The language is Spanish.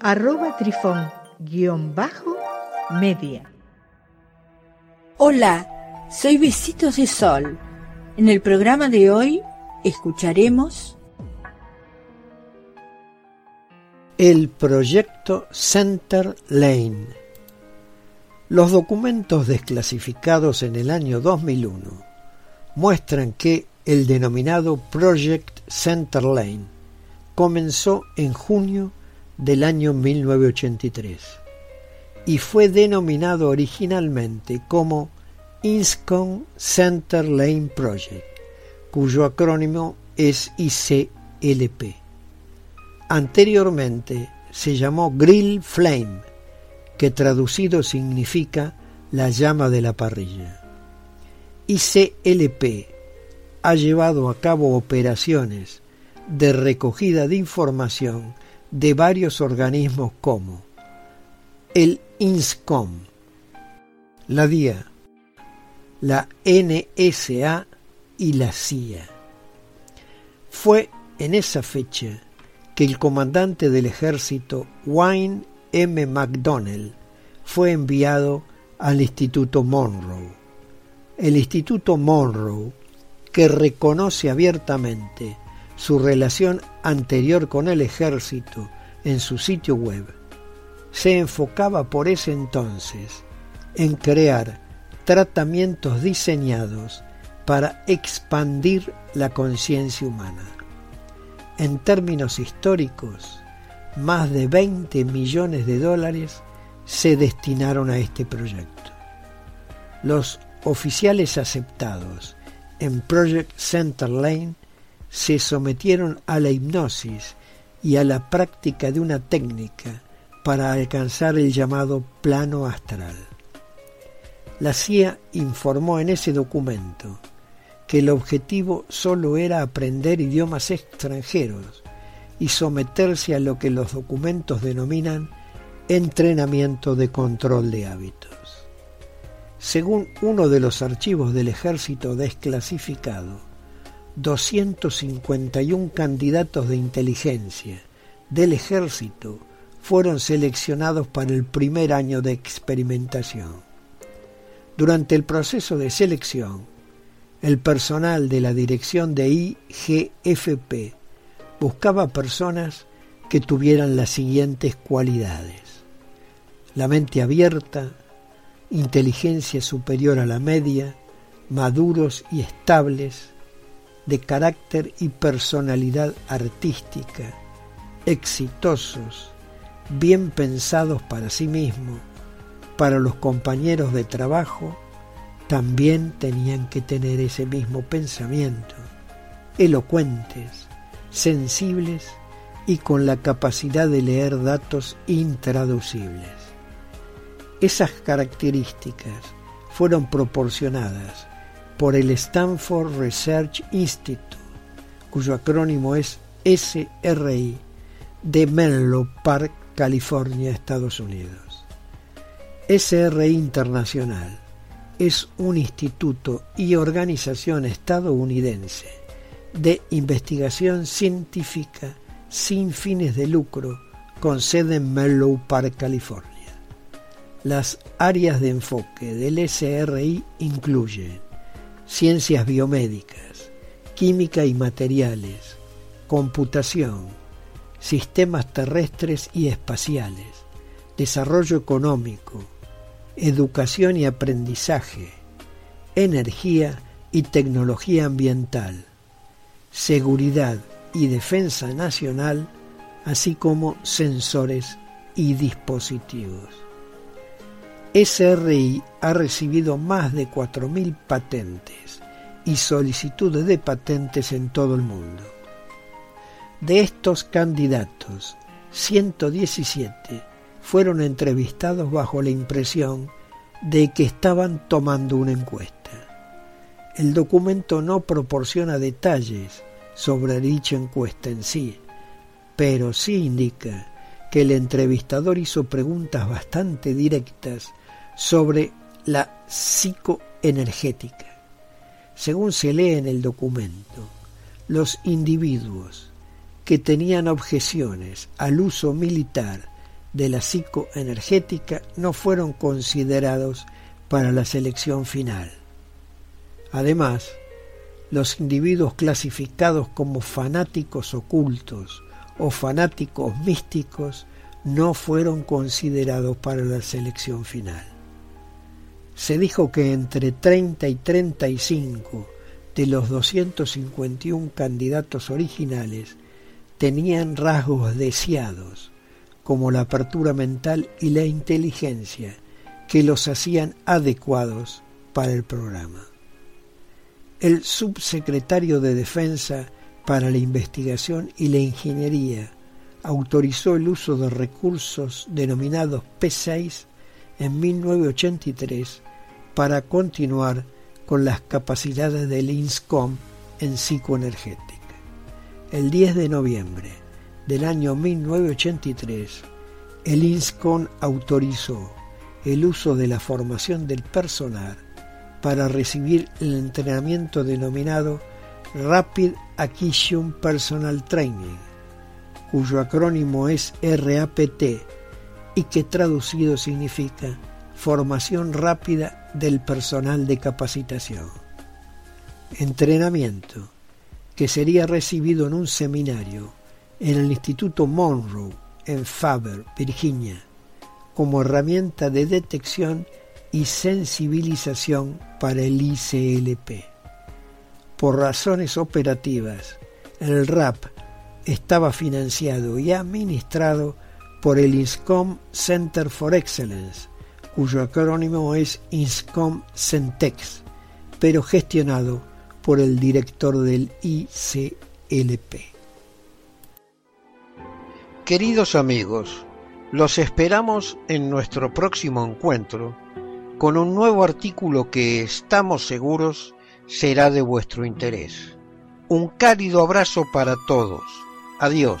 arroba trifón-media. Hola, soy Besitos de Sol. En el programa de hoy escucharemos el proyecto Center Lane. Los documentos desclasificados en el año 2001 muestran que el denominado Project Center Lane comenzó en junio del año 1983 y fue denominado originalmente como INSCOM Center Lane Project, cuyo acrónimo es ICLP. Anteriormente se llamó Grill Flame, que traducido significa la llama de la parrilla. ICLP ha llevado a cabo operaciones de recogida de información de varios organismos como el INSCOM, la DIA, la NSA y la CIA. Fue en esa fecha que el comandante del ejército Wayne M. McDonnell fue enviado al Instituto Monroe. El Instituto Monroe, que reconoce abiertamente su relación anterior con el ejército en su sitio web, se enfocaba por ese entonces en crear tratamientos diseñados para expandir la conciencia humana. En términos históricos, más de 20 millones de dólares se destinaron a este proyecto. Los oficiales aceptados en Project Center Lane se sometieron a la hipnosis y a la práctica de una técnica para alcanzar el llamado plano astral. La CIA informó en ese documento que el objetivo solo era aprender idiomas extranjeros y someterse a lo que los documentos denominan entrenamiento de control de hábitos. Según uno de los archivos del ejército desclasificado, 251 candidatos de inteligencia del ejército fueron seleccionados para el primer año de experimentación. Durante el proceso de selección, el personal de la dirección de IGFP buscaba personas que tuvieran las siguientes cualidades. La mente abierta, inteligencia superior a la media, maduros y estables, de carácter y personalidad artística, exitosos, bien pensados para sí mismos, para los compañeros de trabajo, también tenían que tener ese mismo pensamiento, elocuentes, sensibles y con la capacidad de leer datos intraducibles. Esas características fueron proporcionadas por el Stanford Research Institute, cuyo acrónimo es SRI, de Menlo Park, California, Estados Unidos. SRI Internacional es un instituto y organización estadounidense de investigación científica sin fines de lucro con sede en Menlo Park, California. Las áreas de enfoque del SRI incluyen ciencias biomédicas, química y materiales, computación, sistemas terrestres y espaciales, desarrollo económico, educación y aprendizaje, energía y tecnología ambiental, seguridad y defensa nacional, así como sensores y dispositivos. SRI ha recibido más de 4.000 patentes y solicitudes de patentes en todo el mundo. De estos candidatos, 117 fueron entrevistados bajo la impresión de que estaban tomando una encuesta. El documento no proporciona detalles sobre dicha encuesta en sí, pero sí indica que el entrevistador hizo preguntas bastante directas sobre la psicoenergética. Según se lee en el documento, los individuos que tenían objeciones al uso militar de la psicoenergética no fueron considerados para la selección final. Además, los individuos clasificados como fanáticos ocultos o fanáticos místicos no fueron considerados para la selección final. Se dijo que entre 30 y 35 de los 251 candidatos originales tenían rasgos deseados, como la apertura mental y la inteligencia, que los hacían adecuados para el programa. El subsecretario de Defensa para la Investigación y la Ingeniería autorizó el uso de recursos denominados P6 en 1983 para continuar con las capacidades del INSCOM en psicoenergética. El 10 de noviembre del año 1983, el INSCOM autorizó el uso de la formación del personal para recibir el entrenamiento denominado Rapid Acquisition Personal Training, cuyo acrónimo es RAPT y que traducido significa Formación Rápida del Personal de Capacitación. Entrenamiento que sería recibido en un seminario en el Instituto Monroe en Faber, Virginia, como herramienta de detección y sensibilización para el ICLP. Por razones operativas, el RAP estaba financiado y administrado por el INSCOM Center for Excellence, cuyo acrónimo es INSCOM Centex, pero gestionado por el director del ICLP. Queridos amigos, los esperamos en nuestro próximo encuentro con un nuevo artículo que estamos seguros será de vuestro interés. Un cálido abrazo para todos. Adiós.